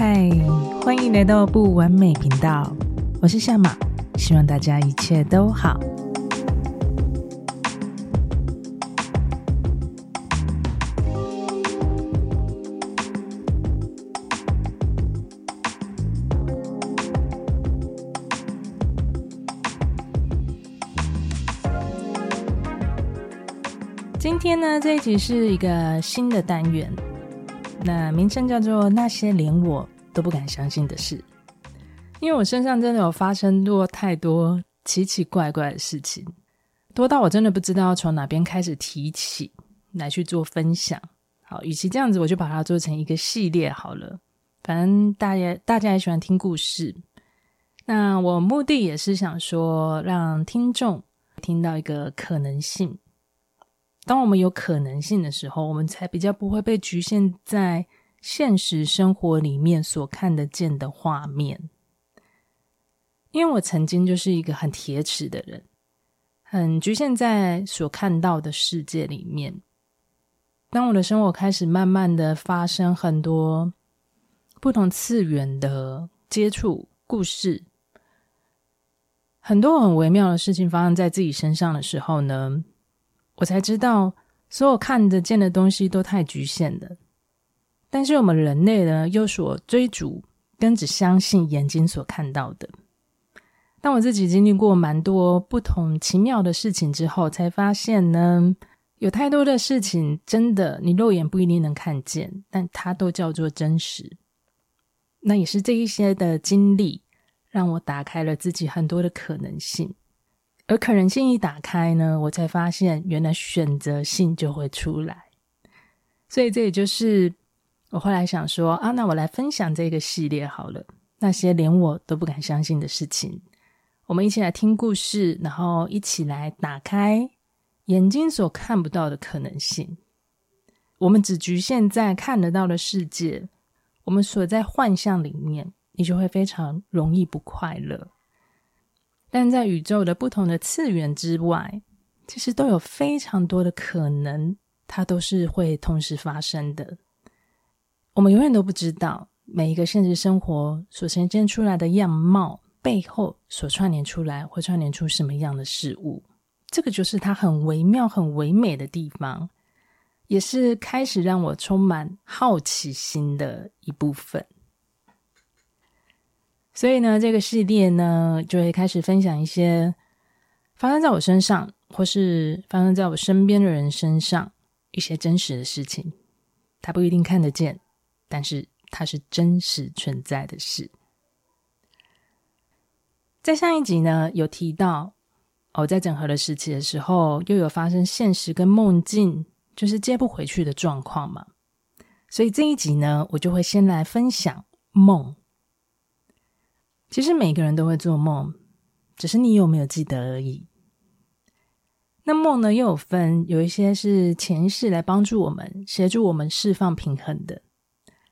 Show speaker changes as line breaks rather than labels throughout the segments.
嗨，欢迎来到不完美频道，我是夏玛，希望大家一切都好。今天呢，这一集是一个新的单元。那名称叫做那些连我都不敢相信的事，因为我身上真的有发生过太多奇奇怪怪的事情，多到我真的不知道从哪边开始提起来去做分享。好，与其这样子，我就把它做成一个系列好了。反正大家大家也喜欢听故事，那我目的也是想说，让听众听到一个可能性。当我们有可能性的时候，我们才比较不会被局限在现实生活里面所看得见的画面。因为我曾经就是一个很铁齿的人，很局限在所看到的世界里面。当我的生活开始慢慢的发生很多不同次元的接触故事，很多很微妙的事情发生在自己身上的时候呢，我才知道，所有看得见的东西都太局限了。但是我们人类呢，又所追逐跟只相信眼睛所看到的。当我自己经历过蛮多不同奇妙的事情之后，才发现呢，有太多的事情真的你肉眼不一定能看见，但它都叫做真实。那也是这一些的经历，让我打开了自己很多的可能性。而可能性一打开呢，我才发现原来选择性就会出来。所以这也就是我后来想说啊，那我来分享这个系列好了，那些连我都不敢相信的事情。我们一起来听故事，然后一起来打开眼睛所看不到的可能性。我们只局限在看得到的世界，我们所在幻象里面，你就会非常容易不快乐。但在宇宙的不同的次元之外，其实都有非常多的可能，它都是会同时发生的。我们永远都不知道每一个现实生活所呈现出来的样貌背后所串联出来会串联出什么样的事物。这个就是它很微妙、很唯美的地方，也是开始让我充满好奇心的一部分。所以呢，这个系列呢，就会开始分享一些发生在我身上，或是发生在我身边的人身上一些真实的事情。它不一定看得见，但是它是真实存在的事。在上一集呢，有提到哦，在整合的时期的时候，又有发生现实跟梦境就是接不回去的状况嘛。所以这一集呢，我就会先来分享梦。其实每个人都会做梦，只是你有没有记得而已。那梦呢，又有分，有一些是前世来帮助我们，协助我们释放平衡的。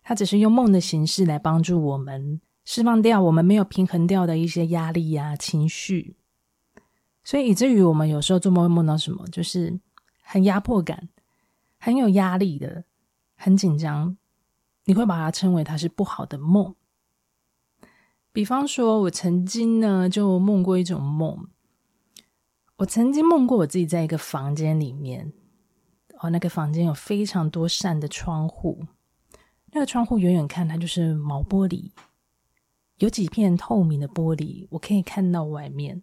它只是用梦的形式来帮助我们释放掉我们没有平衡掉的一些压力呀、情绪。所以以至于我们有时候做梦会梦到什么，就是很压迫感、很有压力的、很紧张，你会把它称为它是不好的梦。比方说，我曾经呢就梦过一种梦。我曾经梦过我自己在一个房间里面，哦，那个房间有非常多扇的窗户，那个窗户远远看它就是毛玻璃，有几片透明的玻璃，我可以看到外面，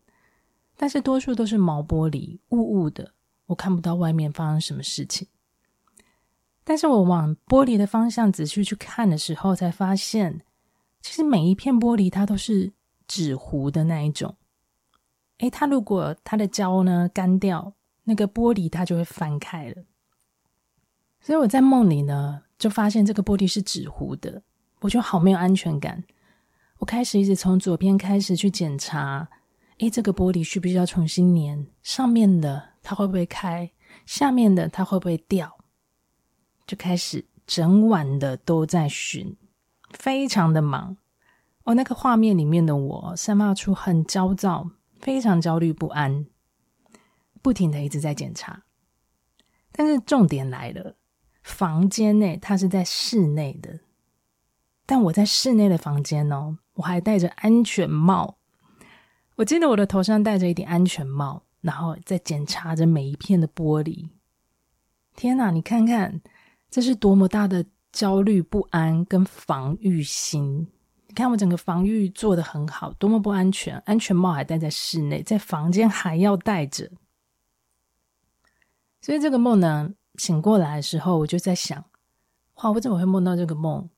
但是多数都是毛玻璃，雾雾的，我看不到外面发生什么事情。但是我往玻璃的方向仔细去看的时候，才发现。其实每一片玻璃它都是纸糊的那一种，诶，它如果它的胶呢干掉，那个玻璃它就会翻开了。所以我在梦里呢就发现这个玻璃是纸糊的，我就好没有安全感。我开始一直从左边开始去检查，诶，这个玻璃需不需要重新粘？上面的它会不会开？下面的它会不会掉？就开始整晚的都在寻。非常的忙哦，那个画面里面的我散发出很焦躁、非常焦虑不安，不停的一直在检查。但是重点来了，房间内它是在室内的，但我在室内的房间哦，我还戴着安全帽。我记得我的头上戴着一顶安全帽，然后在检查着每一片的玻璃。天哪，你看看，这是多么大的焦虑不安跟防御心！你看我整个防御做得很好，多么不安全！安全帽还戴在室内，在房间还要戴着。所以这个梦呢，醒过来的时候，我就在想：哇，我怎么会梦到这个梦？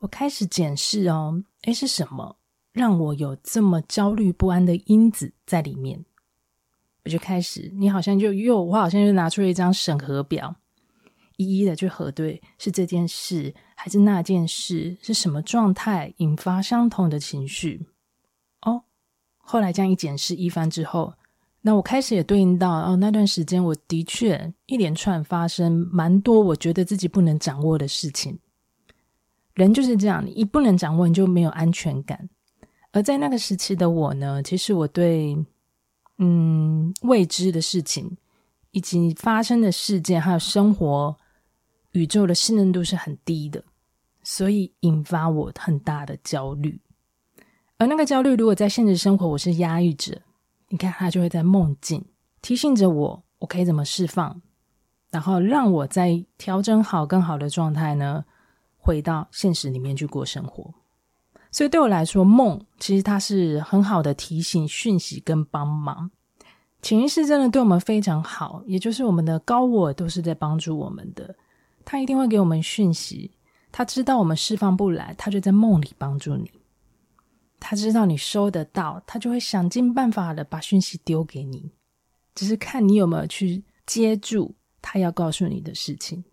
我开始检视哦，诶，是什么让我有这么焦虑不安的因子在里面？我就开始，你好像就又，我好像就拿出了一张审核表，一一的去核对，是这件事还是那件事，是什么状态引发相同的情绪？哦，后来这样一检视一番之后，那我开始也对应到哦，那段时间我的确一连串发生蛮多我觉得自己不能掌握的事情。人就是这样，你一不能掌握，你就没有安全感。而在那个时期的我呢，其实我对嗯未知的事情，以及发生的事件，还有生活宇宙的信任度是很低的，所以引发我很大的焦虑。而那个焦虑，如果在现实生活我是压抑着，你看它就会在梦境提醒着我，我可以怎么释放，然后让我在调整好更好的状态呢？回到现实里面去过生活，所以对我来说，梦其实它是很好的提醒、讯息跟帮忙。潜意识真的对我们非常好，也就是我们的高我都是在帮助我们的。他一定会给我们讯息，他知道我们释放不来，他就在梦里帮助你。他知道你收得到，他就会想尽办法的把讯息丢给你，只是看你有没有去接住他要告诉你的事情。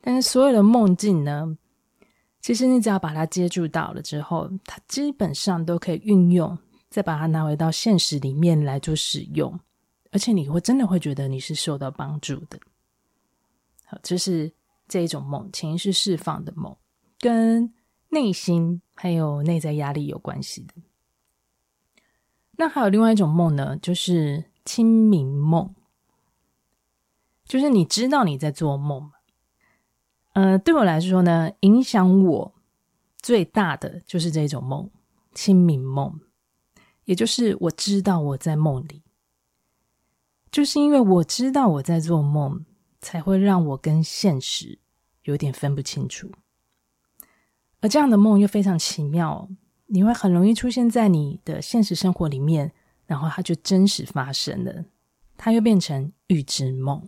但是所有的梦境呢？其实你只要把它接住到了之后，它基本上都可以运用，再把它拿回到现实里面来做使用，而且你会真的会觉得你是受到帮助的。好，这是这一种梦，潜意识释放的梦，跟内心还有内在压力有关系的。那还有另外一种梦呢，就是清明梦，就是你知道你在做梦。呃，对我来说呢，影响我最大的就是这种梦，清明梦，也就是我知道我在梦里，就是因为我知道我在做梦，才会让我跟现实有点分不清楚。而这样的梦又非常奇妙，你会很容易出现在你的现实生活里面，然后它就真实发生了，它又变成预知梦。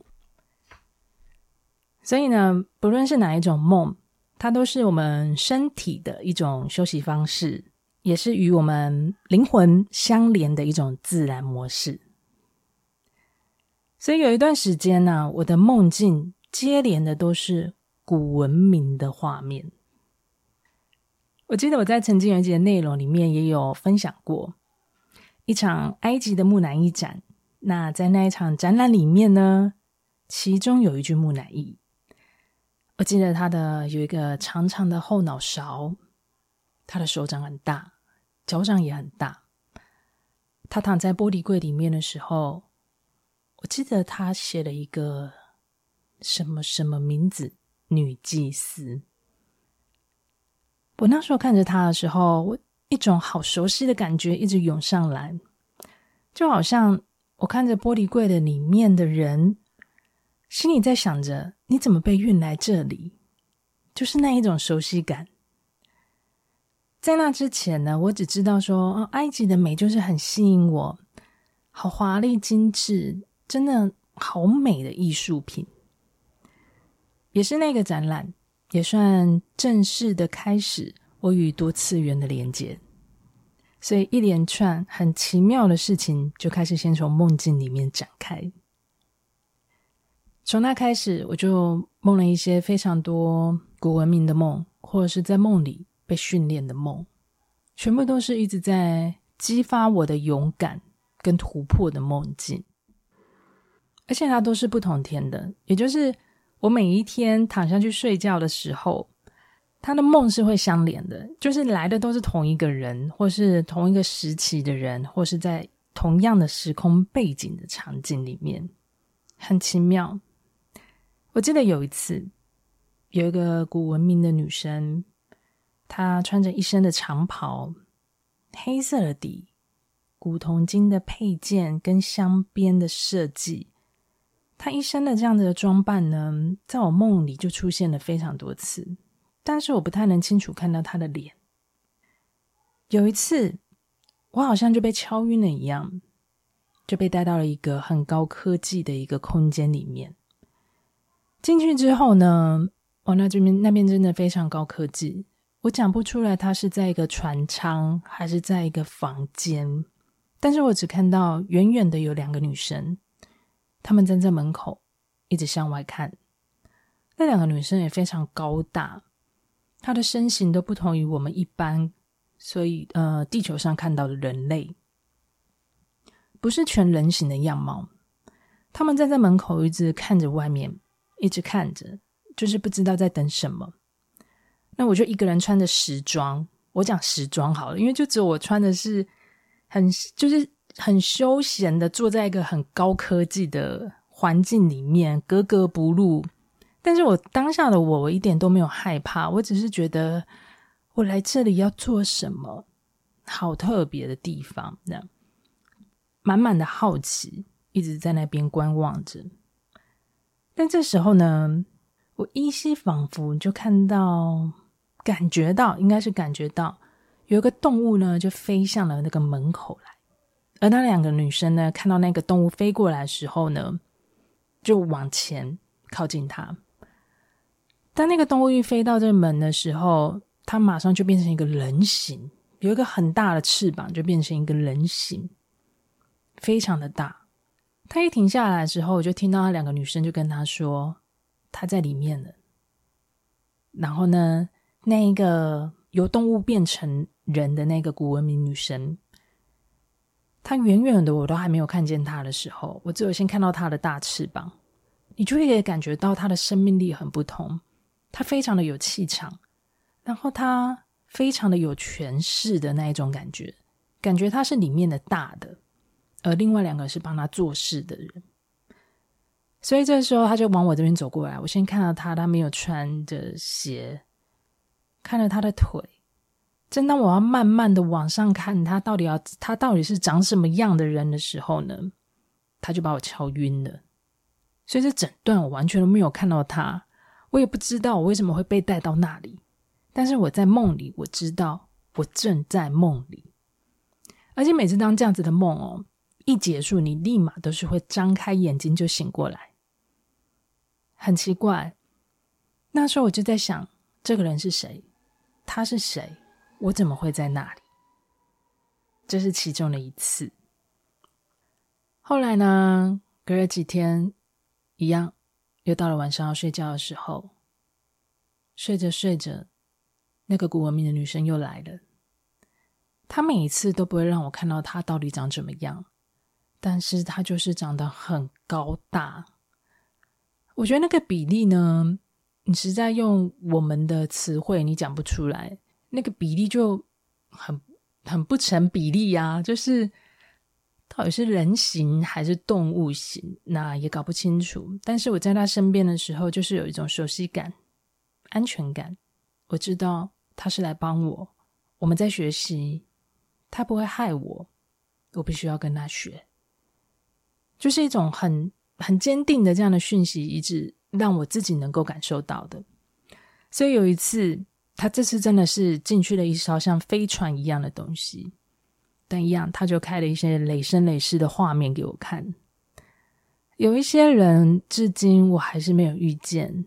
所以呢，不论是哪一种梦，它都是我们身体的一种休息方式，也是与我们灵魂相连的一种自然模式。所以有一段时间呢、我的梦境接连的都是古文明的画面。我记得我在曾经有一集的内容里面也有分享过一场埃及的木乃伊展。那在那一场展览里面呢，其中有一具木乃伊。我记得他的有一个长长的后脑勺，他的手掌很大，脚掌也很大。他躺在玻璃柜里面的时候，我记得他写了一个什么什么名字，女祭司。我那时候看着他的时候，我一种好熟悉的感觉一直涌上来，就好像我看着玻璃柜的里面的人。心里在想着，你怎么被运来这里？就是那一种熟悉感。在那之前呢，我只知道说，哦，埃及的美就是很吸引我，好华丽精致，真的好美的艺术品。也是那个展览，也算正式的开始我与多次元的连接。所以一连串很奇妙的事情就开始先从梦境里面展开。从那开始，我就梦了一些非常多古文明的梦，或者是在梦里被训练的梦，全部都是一直在激发我的勇敢跟突破的梦境，而且它都是不同天的，也就是我每一天躺下去睡觉的时候，他的梦是会相连的，就是来的都是同一个人，或是同一个时期的人，或是在同样的时空背景的场景里面，很奇妙。我记得有一次，有一个古文明的女生，她穿着一身的长袍，黑色的底，古铜金的配件跟镶边的设计。他一身的这样子的装扮呢，在我梦里就出现了非常多次，但是我不太能清楚看到他的脸。有一次，我好像就被敲晕了一样，就被带到了一个很高科技的一个空间里面。进去之后呢，哦，那这边那边真的非常高科技。我讲不出来，它是在一个船舱还是在一个房间，但是我只看到远远的有两个女生，他们站在门口，一直向外看。那两个女生也非常高大，她的身形都不同于我们一般，所以呃，地球上看到的人类不是全人形的样貌。他们站在门口，一直看着外面，一直看着，就是不知道在等什么。那我就一个人穿着时装，我讲时装好了，因为就只有我穿的是很就是很休闲的，坐在一个很高科技的环境里面，格格不入。但是我当下的我，我一点都没有害怕，我只是觉得我来这里要做什么，好特别的地方，这样满满的好奇，一直在那边观望着。但这时候呢，我依稀仿佛就看到。感觉到应该是感觉到有一个动物呢，就飞向了那个门口来，而那两个女生呢，看到那个动物飞过来的时候呢，就往前靠近它。当那个动物一飞到这门的时候，它马上就变成一个人形，有一个很大的翅膀，就变成一个人形，非常的大。它一停下来的时候，我就听到那两个女生就跟他说：“他在里面了。”然后呢，那一个由动物变成人的那个古文明女神，他远远的我都还没有看见他的时候，我只有先看到他的大翅膀，你就会感觉到他的生命力很不同，他非常的有气场，然后他非常的有权势的那一种感觉，感觉他是里面的大的，而另外两个是帮他做事的人，所以这时候他就往我这边走过来，我先看到他，他没有穿着鞋。看了他的腿，正当我要慢慢的往上看他到底要他到底是长什么样的人的时候呢，他就把我敲晕了。所以这整段我完全都没有看到他，我也不知道我为什么会被带到那里。但是我在梦里，我知道我正在梦里，而且每次当这样子的梦哦一结束，你立马都是会张开眼睛就醒过来，很奇怪。那时候我就在想，这个人是谁？他是谁？我怎么会在那里？这是其中的一次。后来呢？隔了几天，一样，又到了晚上要睡觉的时候，睡着睡着，那个古文明的女生又来了。她每一次都不会让我看到她到底长怎么样，但是她就是长得很高大。我觉得那个比例呢，你实在用我们的词汇，你讲不出来，那个比例就很很不成比例呀。就是到底是人形还是动物形，那也搞不清楚。但是我在他身边的时候，就是有一种熟悉感、安全感。我知道他是来帮我，我们在学习，他不会害我，我必须要跟他学，就是一种很很坚定的这样的讯息，一直。让我自己能够感受到的，所以有一次，他这次真的是进去了一艘像飞船一样的东西，但一样，他就开了一些累生累世的画面给我看。有一些人至今我还是没有遇见，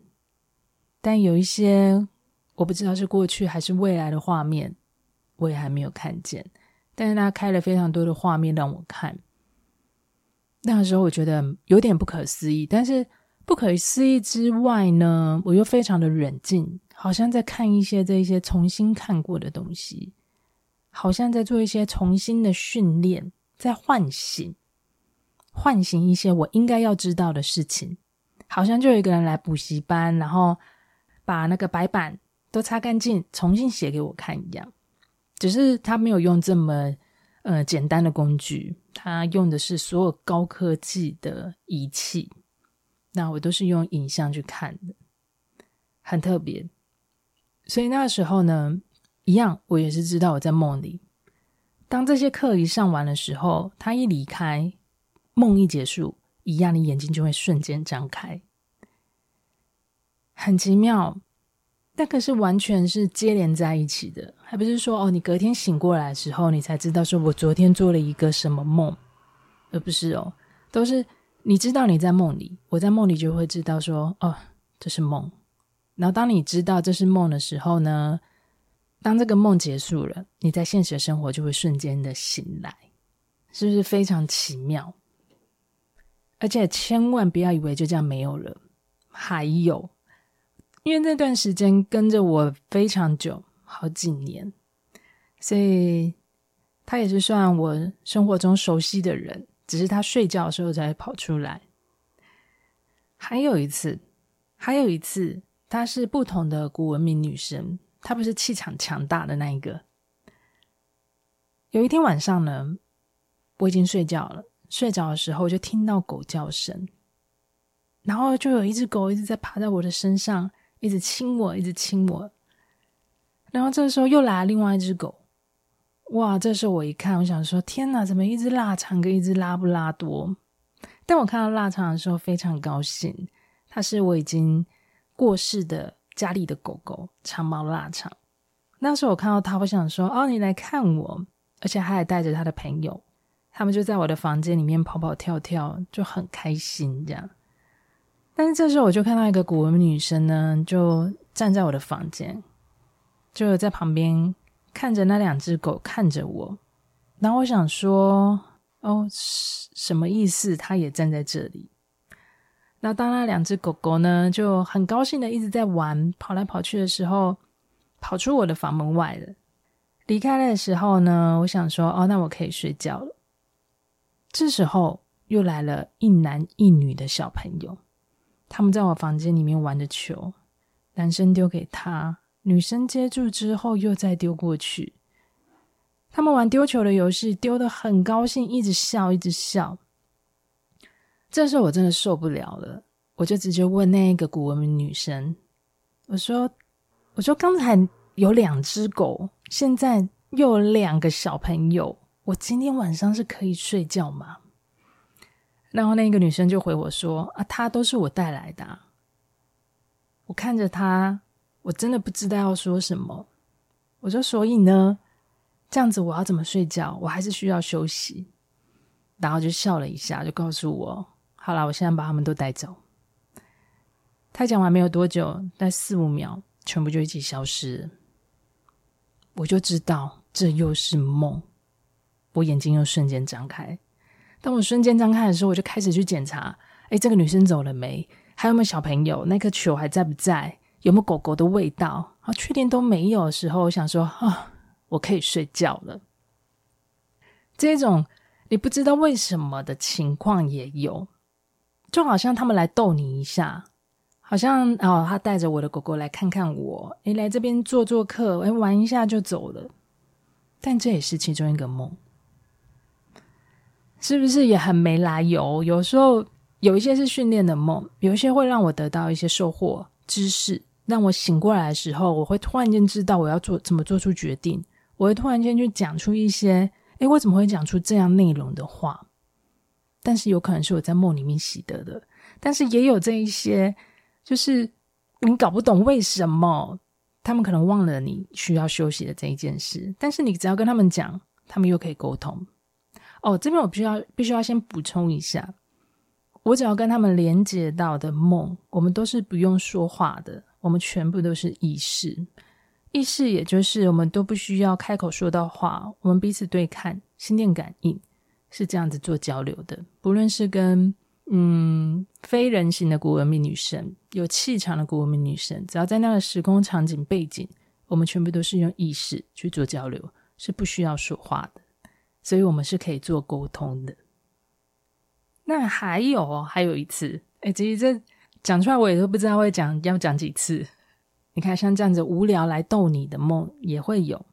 但有一些我不知道是过去还是未来的画面，我也还没有看见。但是他开了非常多的画面让我看，那个时候我觉得有点不可思议，但是。不可思议之外呢，我又非常的冷静，好像在看一些这一些重新看过的东西，好像在做一些重新的训练，在唤醒，唤醒一些我应该要知道的事情。好像就有一个人来补习班，然后把那个白板都擦干净，重新写给我看一样。只是他没有用这么呃简单的工具，他用的是所有高科技的仪器。那我都是用影像去看的，很特别。所以那个时候呢，一样，我也是知道我在梦里。当这些课一上完的时候，他一离开，梦一结束，一样，你眼睛就会瞬间张开，很奇妙。那可是完全是接连在一起的，还不是说哦，你隔天醒过来的时候，你才知道说我昨天做了一个什么梦，而不是哦，都是你知道你在梦里，我在梦里就会知道说哦，这是梦。然后当你知道这是梦的时候呢，当这个梦结束了，你在现实生活就会瞬间的醒来，是不是非常奇妙？而且千万不要以为就这样没有了，还有。因为那段时间跟着我非常久，好几年，所以他也是算我生活中熟悉的人，只是他睡觉的时候才跑出来。还有一次，还有一次，她是不同的古文明女生，她不是气场强大的那一个。有一天晚上呢，我已经睡觉了，睡着的时候就听到狗叫声，然后就有一只狗一直在爬在我的身上。一直亲我，一直亲我，然后这时候又来了另外一只狗，哇！这时候我一看，我想说：天哪，怎么一只腊肠跟一只拉布拉多？但我看到腊肠的时候非常高兴，它是我已经过世的家里的狗狗长毛腊肠。那时候我看到它，我想说：哦，你来看我，而且它还带着它的朋友，他们就在我的房间里面跑跑跳跳，就很开心这样。但是这时候我就看到一个古文女生呢，就站在我的房间，就在旁边看着那两只狗看着我。然后我想说，哦，什么意思？她也站在这里。那当那两只狗狗呢，就很高兴的一直在玩，跑来跑去的时候，跑出我的房门外了。离开的时候呢，我想说，哦，那我可以睡觉了。这时候又来了一男一女的小朋友。他们在我房间里面玩的球，男生丢给他，女生接住之后又再丢过去。他们玩丢球的游戏，丢的很高兴，一直笑，一直笑。这时候我真的受不了了，我就直接问那个古文明女生：“我说，我说刚才有两只狗，现在又有两个小朋友，我今天晚上是可以睡觉吗？”然后那个女生就回我说：“啊，她都是我带来的。”我看着她，我真的不知道要说什么。我说：“所以呢，这样子我要怎么睡觉？我还是需要休息。”然后就笑了一下，就告诉我：“好了，我现在把他们都带走。”他讲完没有多久，在四五秒，全部就一起消失。我就知道这又是梦，我眼睛又瞬间张开。当我瞬间张开的时候，我就开始去检查：哎，这个女生走了没？还有没有小朋友？那颗球还在不在？有没有狗狗的味道？啊，确定都没有的时候，我想说：啊，我可以睡觉了。这种你不知道为什么的情况也有，就好像他们来逗你一下，好像哦，他带着我的狗狗来看看我，哎，来这边做做客，哎，玩一下就走了。但这也是其中一个梦。是不是也很没来由？有时候有一些是训练的梦，有一些会让我得到一些收获、知识，让我醒过来的时候，我会突然间知道我要做怎么做出决定，我会突然间去讲出一些，诶，我怎么会讲出这样内容的话？但是有可能是我在梦里面习得的，但是也有这一些，就是你搞不懂为什么他们可能忘了你需要休息的这一件事，但是你只要跟他们讲，他们又可以沟通。哦，这边我必须要必须要先补充一下，我只要跟他们连接到的梦，我们都是不用说话的，我们全部都是意识。意识也就是我们都不需要开口说到话，我们彼此对看，心电感应是这样子做交流的。不论是跟嗯非人形的古文明女神，有气场的古文明女神，只要在那个时空场景背景，我们全部都是用意识去做交流，是不需要说话的。所以我们是可以做沟通的。那还有，还有一次，哎，其实这讲出来我也都不知道会讲要讲几次。你看，像这样子无聊来逗你的梦也会有。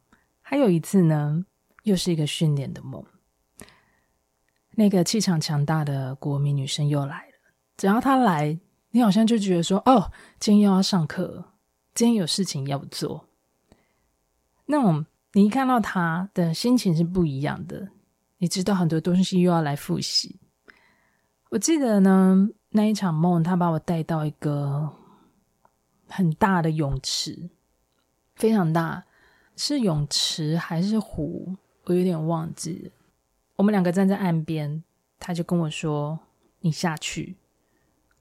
还有一次呢，又是一个训练的梦。那个气场强大的国民女生又来了。只要她来，你好像就觉得说，哦，今天又要上课，今天有事情要做。那种你一看到她的心情是不一样的。你知道很多东西又要来复习。我记得呢，那一场梦，她把我带到一个很大的泳池，非常大，是泳池还是湖？我有点忘记了。我们两个站在岸边，他就跟我说：“你下去。”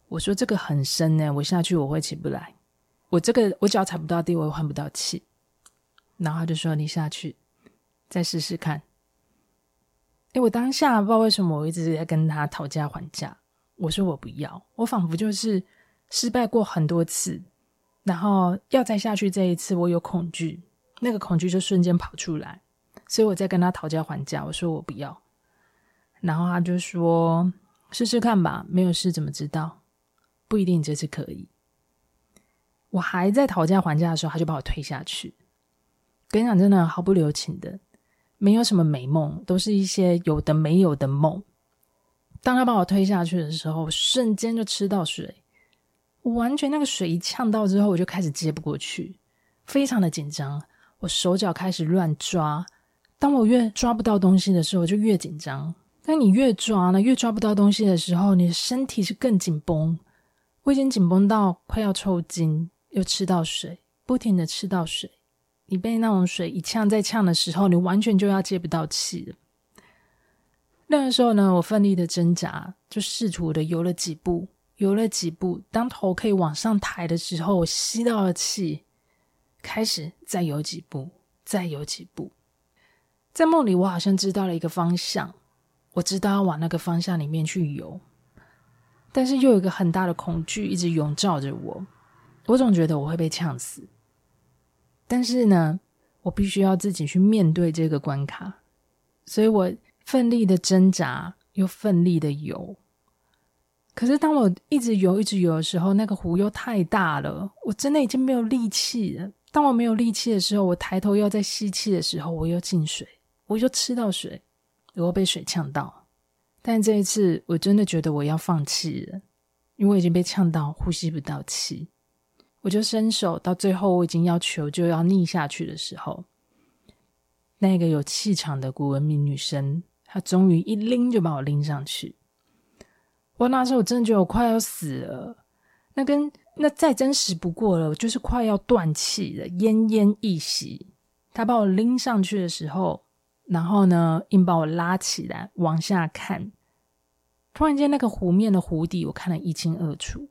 我说：“这个很深呢，我下去我会起不来。我这个我脚踩不到地，我又换不到气。”然后他就说：“你下去，再试试看。”诶，我当下不知道为什么我一直在跟他讨价还价。我说我不要，我仿佛就是失败过很多次，然后要再下去这一次，我有恐惧，那个恐惧就瞬间跑出来，所以我在跟他讨价还价。我说我不要，然后他就说试试看吧，没有试怎么知道？不一定这次可以。我还在讨价还价的时候，他就把我推下去。跟你讲，真的毫不留情的。没有什么美梦，都是一些有的没有的梦。当他把我推下去的时候，瞬间就吃到水，我完全那个水一呛到之后，我就开始接不过去，非常的紧张，我手脚开始乱抓。当我越抓不到东西的时候，我就越紧张。但你越抓呢，越抓不到东西的时候，你的身体是更紧绷。我已经紧绷到快要抽筋，又吃到水，不停的吃到水。你被那种水一呛再呛的时候，你完全就要接不到气了。那个时候呢，我奋力的挣扎，就试图的游了几步，游了几步。当头可以往上抬的时候，我吸到了气，开始再游几步，再游几步。在梦里，我好像知道了一个方向，我知道要往那个方向里面去游，但是又有一个很大的恐惧一直笼罩着我，我总觉得我会被呛死。但是呢，我必须要自己去面对这个关卡，所以我奋力的挣扎，又奋力的游。可是当我一直游，一直游的时候，那个湖又太大了，我真的已经没有力气了。当我没有力气的时候，我抬头要再吸气的时候，我又进水，我又吃到水，我又被水呛到。但这一次，我真的觉得我要放弃了，因为我已经被呛到，呼吸不到气。我就伸手，到最后我已经要求就要溺下去的时候，那个有气场的古文明女生，她终于一拎就把我拎上去。我那时候我真的觉得我快要死了，那跟那再真实不过了，就是快要断气了，奄奄一息。她把我拎上去的时候，然后呢，硬把我拉起来往下看，突然间那个湖面的湖底，我看得一清二楚。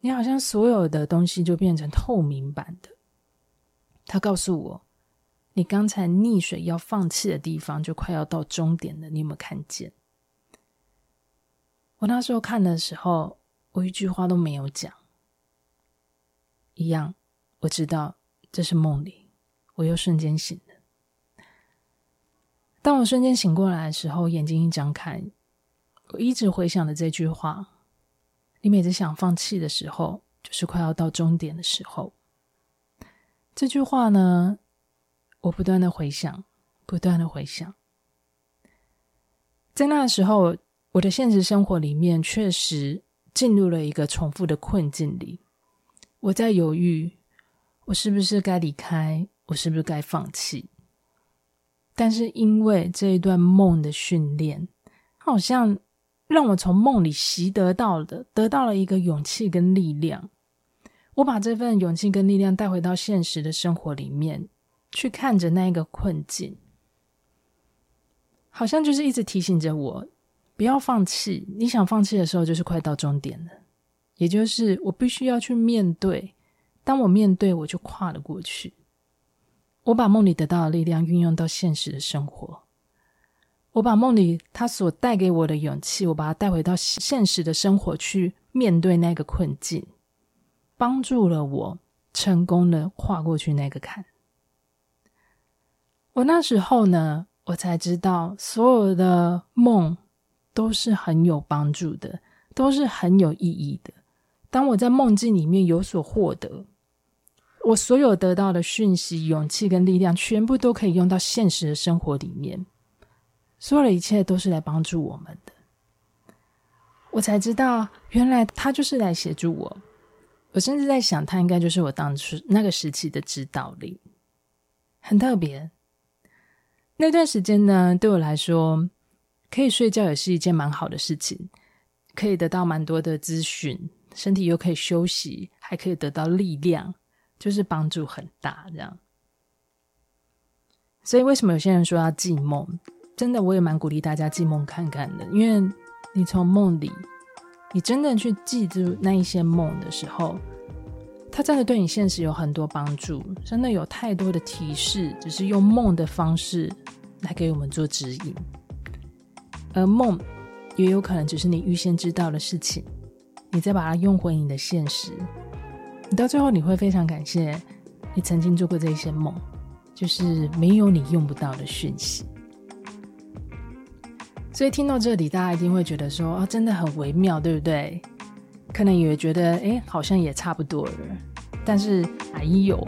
你好像所有的东西就变成透明版的。他告诉我，你刚才溺水要放弃的地方就快要到终点了。你有没有看见？我那时候看的时候，我一句话都没有讲。一样，我知道这是梦里，我又瞬间醒。当我瞬间醒过来的时候，眼睛一张开，我一直回想的这句话。你每次想放弃的时候，就是快要到终点的时候。这句话呢，我不断的回想，不断的回想。在那时候，我的现实生活里面确实进入了一个重复的困境里。我在犹豫，我是不是该离开？我是不是该放弃？但是因为这一段梦的训练，好像。让我从梦里习得到的，得到了一个勇气跟力量。我把这份勇气跟力量带回到现实的生活里面，去看着那一个困境，好像就是一直提醒着我，不要放弃。你想放弃的时候，就是快到终点了。也就是我必须要去面对，当我面对，我就跨了过去。我把梦里得到的力量运用到现实的生活。我把梦里他所带给我的勇气，我把它带回到现实的生活去面对那个困境，帮助了我成功的跨过去那个坎。我那时候呢，我才知道所有的梦都是很有帮助的，都是很有意义的。当我在梦境里面有所获得，我所有得到的讯息、勇气跟力量，全部都可以用到现实的生活里面。所有的一切都是来帮助我们的，我才知道原来他就是来协助我。我甚至在想，他应该就是我当初那个时期的指导灵。很特别。那段时间呢，对我来说，可以睡觉也是一件蛮好的事情，可以得到蛮多的资讯，身体又可以休息，还可以得到力量，就是帮助很大这样。所以为什么有些人说要记梦？真的，我也蛮鼓励大家记梦看看的，因为你从梦里，你真的去记住那一些梦的时候。它真的对你现实有很多帮助，真的有太多的提示，只是用梦的方式来给我们做指引。而梦也有可能只是你预先知道的事情，你再把它用回你的现实，你到最后你会非常感谢你曾经做过这些梦，就是没有你用不到的讯息。所以听到这里，大家一定会觉得说：“啊，真的很微妙，对不对？”可能也觉得，哎，好像也差不多了。但是还有，